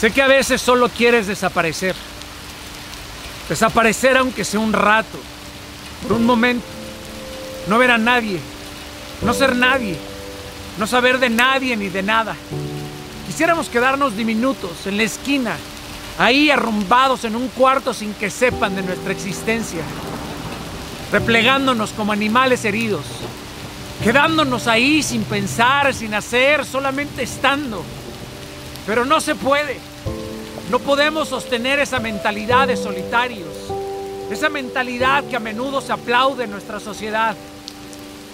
Sé que a veces solo quieres desaparecer. Desaparecer aunque sea un rato, por un momento. No ver a nadie, no ser nadie, no saber de nadie ni de nada. Quisiéramos quedarnos diminutos en la esquina, ahí arrumbados en un cuarto sin que sepan de nuestra existencia, replegándonos como animales heridos, quedándonos ahí sin pensar, sin hacer, solamente estando. Pero no se puede. No podemos sostener esa mentalidad de solitarios, esa mentalidad que a menudo se aplaude en nuestra sociedad.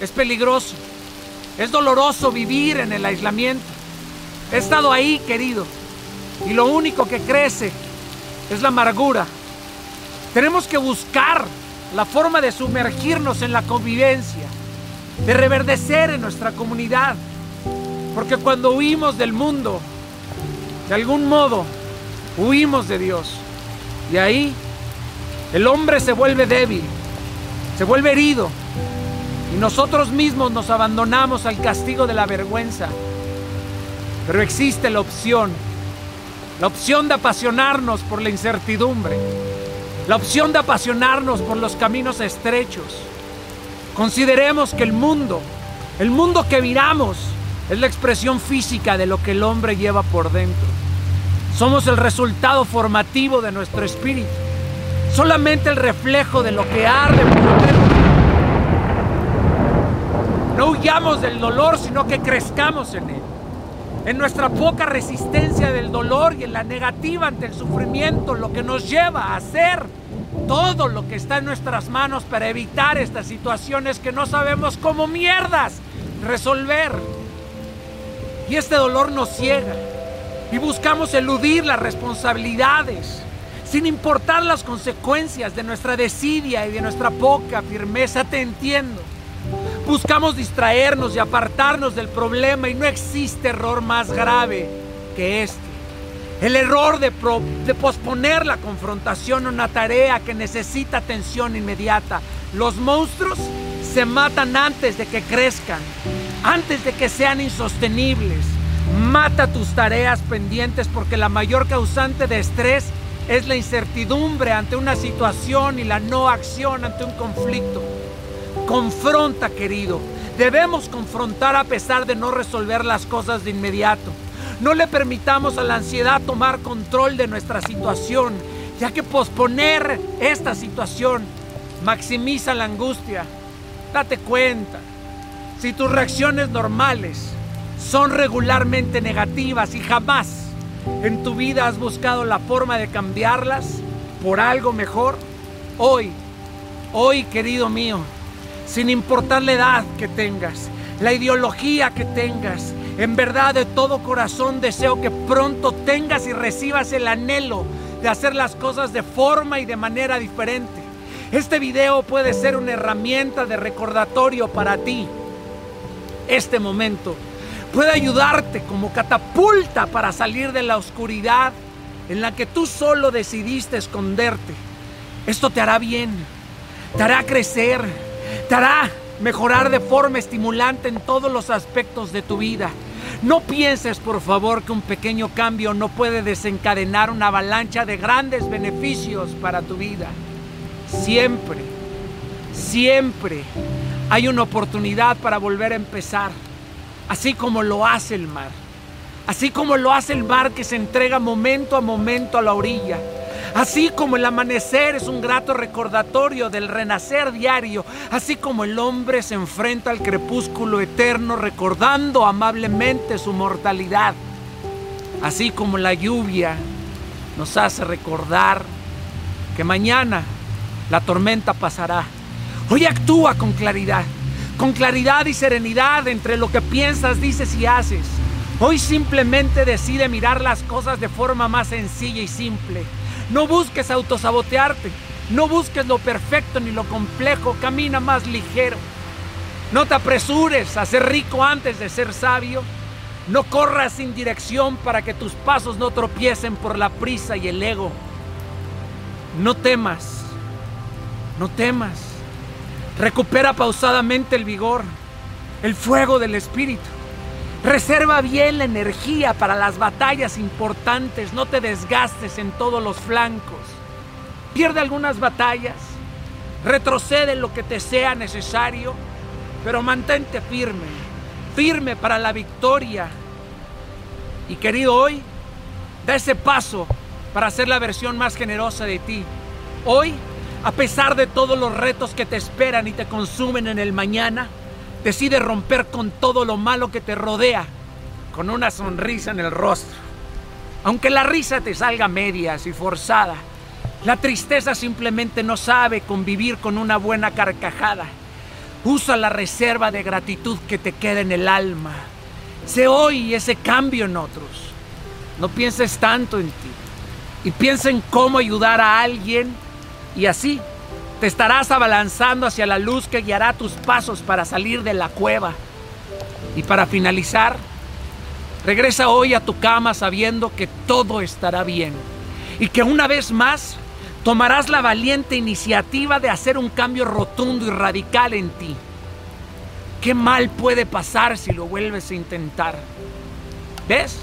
Es peligroso, es doloroso vivir en el aislamiento. He estado ahí, querido, y lo único que crece es la amargura. Tenemos que buscar la forma de sumergirnos en la convivencia, de reverdecer en nuestra comunidad, porque cuando huimos del mundo, de algún modo, huimos de Dios. Y ahí el hombre se vuelve débil, se vuelve herido, y nosotros mismos nos abandonamos al castigo de la vergüenza. Pero existe la opción, la opción de apasionarnos por la incertidumbre, la opción de apasionarnos por los caminos estrechos. Consideremos que el mundo, el mundo que miramos, es la expresión física de lo que el hombre lleva por dentro. Somos el resultado formativo de nuestro espíritu, solamente el reflejo de lo que arde por dentro. No huyamos del dolor, sino que crezcamos en él. En nuestra poca resistencia del dolor y en la negativa ante el sufrimiento, lo que nos lleva a hacer todo lo que está en nuestras manos para evitar estas situaciones que no sabemos cómo mierdas resolver. Y este dolor nos ciega y buscamos eludir las responsabilidades sin importar las consecuencias de nuestra desidia y de nuestra poca firmeza. Te entiendo. Buscamos distraernos y apartarnos del problema y no existe error más grave que este. El error de, de posponer la confrontación a una tarea que necesita atención inmediata. Los monstruos se matan antes de que crezcan, antes de que sean insostenibles. Mata tus tareas pendientes porque la mayor causante de estrés es la incertidumbre ante una situación y la no acción ante un conflicto. Confronta, querido. Debemos confrontar a pesar de no resolver las cosas de inmediato. No le permitamos a la ansiedad tomar control de nuestra situación, ya que posponer esta situación maximiza la angustia. Date cuenta, si tus reacciones normales son regularmente negativas y jamás en tu vida has buscado la forma de cambiarlas por algo mejor, hoy, hoy querido mío, sin importar la edad que tengas, la ideología que tengas. En verdad de todo corazón deseo que pronto tengas y recibas el anhelo de hacer las cosas de forma y de manera diferente. Este video puede ser una herramienta de recordatorio para ti. Este momento puede ayudarte como catapulta para salir de la oscuridad en la que tú solo decidiste esconderte. Esto te hará bien, te hará crecer, te hará mejorar de forma estimulante en todos los aspectos de tu vida. No pienses, por favor, que un pequeño cambio no puede desencadenar una avalancha de grandes beneficios para tu vida. Siempre, siempre hay una oportunidad para volver a empezar, así como lo hace el mar. Así como lo hace el mar que se entrega momento a momento a la orilla Así como el amanecer es un grato recordatorio del renacer diario, así como el hombre se enfrenta al crepúsculo eterno recordando amablemente su mortalidad, así como la lluvia nos hace recordar que mañana la tormenta pasará. Hoy actúa con claridad, con claridad y serenidad entre lo que piensas, dices y haces. Hoy simplemente decide mirar las cosas de forma más sencilla y simple. No busques autosabotearte. No busques lo perfecto ni lo complejo. Camina más ligero. No te apresures a ser rico antes de ser sabio. No corras sin dirección para que tus pasos no tropiecen por la prisa y el ego. No temas. No temas. Recupera pausadamente el vigor, el fuego del espíritu. Reserva bien la energía para las batallas importantes, no te desgastes en todos los flancos. Pierde algunas batallas, retrocede lo que te sea necesario, pero mantente firme, firme para la victoria. Y querido, hoy da ese paso para ser la versión más generosa de ti. Hoy, a pesar de todos los retos que te esperan y te consumen en el mañana, Decide romper con todo lo malo que te rodea, con una sonrisa en el rostro. Aunque la risa te salga medias y forzada, la tristeza simplemente no sabe convivir con una buena carcajada. Usa la reserva de gratitud que te queda en el alma. Sé hoy ese cambio en otros. No pienses tanto en ti. Y piensa en cómo ayudar a alguien y así te estarás abalanzando hacia la luz que guiará tus pasos para salir de la cueva. Y para finalizar, regresa hoy a tu cama sabiendo que todo estará bien y que una vez más tomarás la valiente iniciativa de hacer un cambio rotundo y radical en ti. ¿Qué mal puede pasar si lo vuelves a intentar? ¿Ves?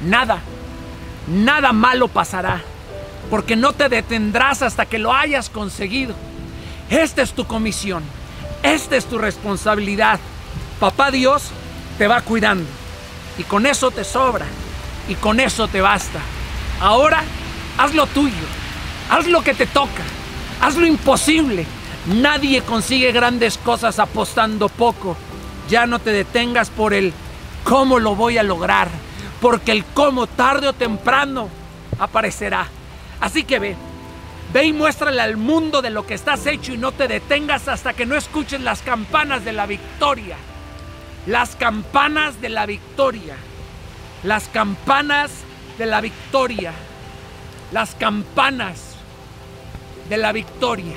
Nada, nada malo pasará porque no te detendrás hasta que lo hayas conseguido. Esta es tu comisión, esta es tu responsabilidad. Papá Dios te va cuidando y con eso te sobra y con eso te basta. Ahora haz lo tuyo, haz lo que te toca, haz lo imposible. Nadie consigue grandes cosas apostando poco. Ya no te detengas por el cómo lo voy a lograr, porque el cómo tarde o temprano aparecerá. Así que ve, ve y muéstrale al mundo de lo que estás hecho y no te detengas hasta que no escuches las campanas de la victoria. Las campanas de la victoria. Las campanas de la victoria. Las campanas de la victoria.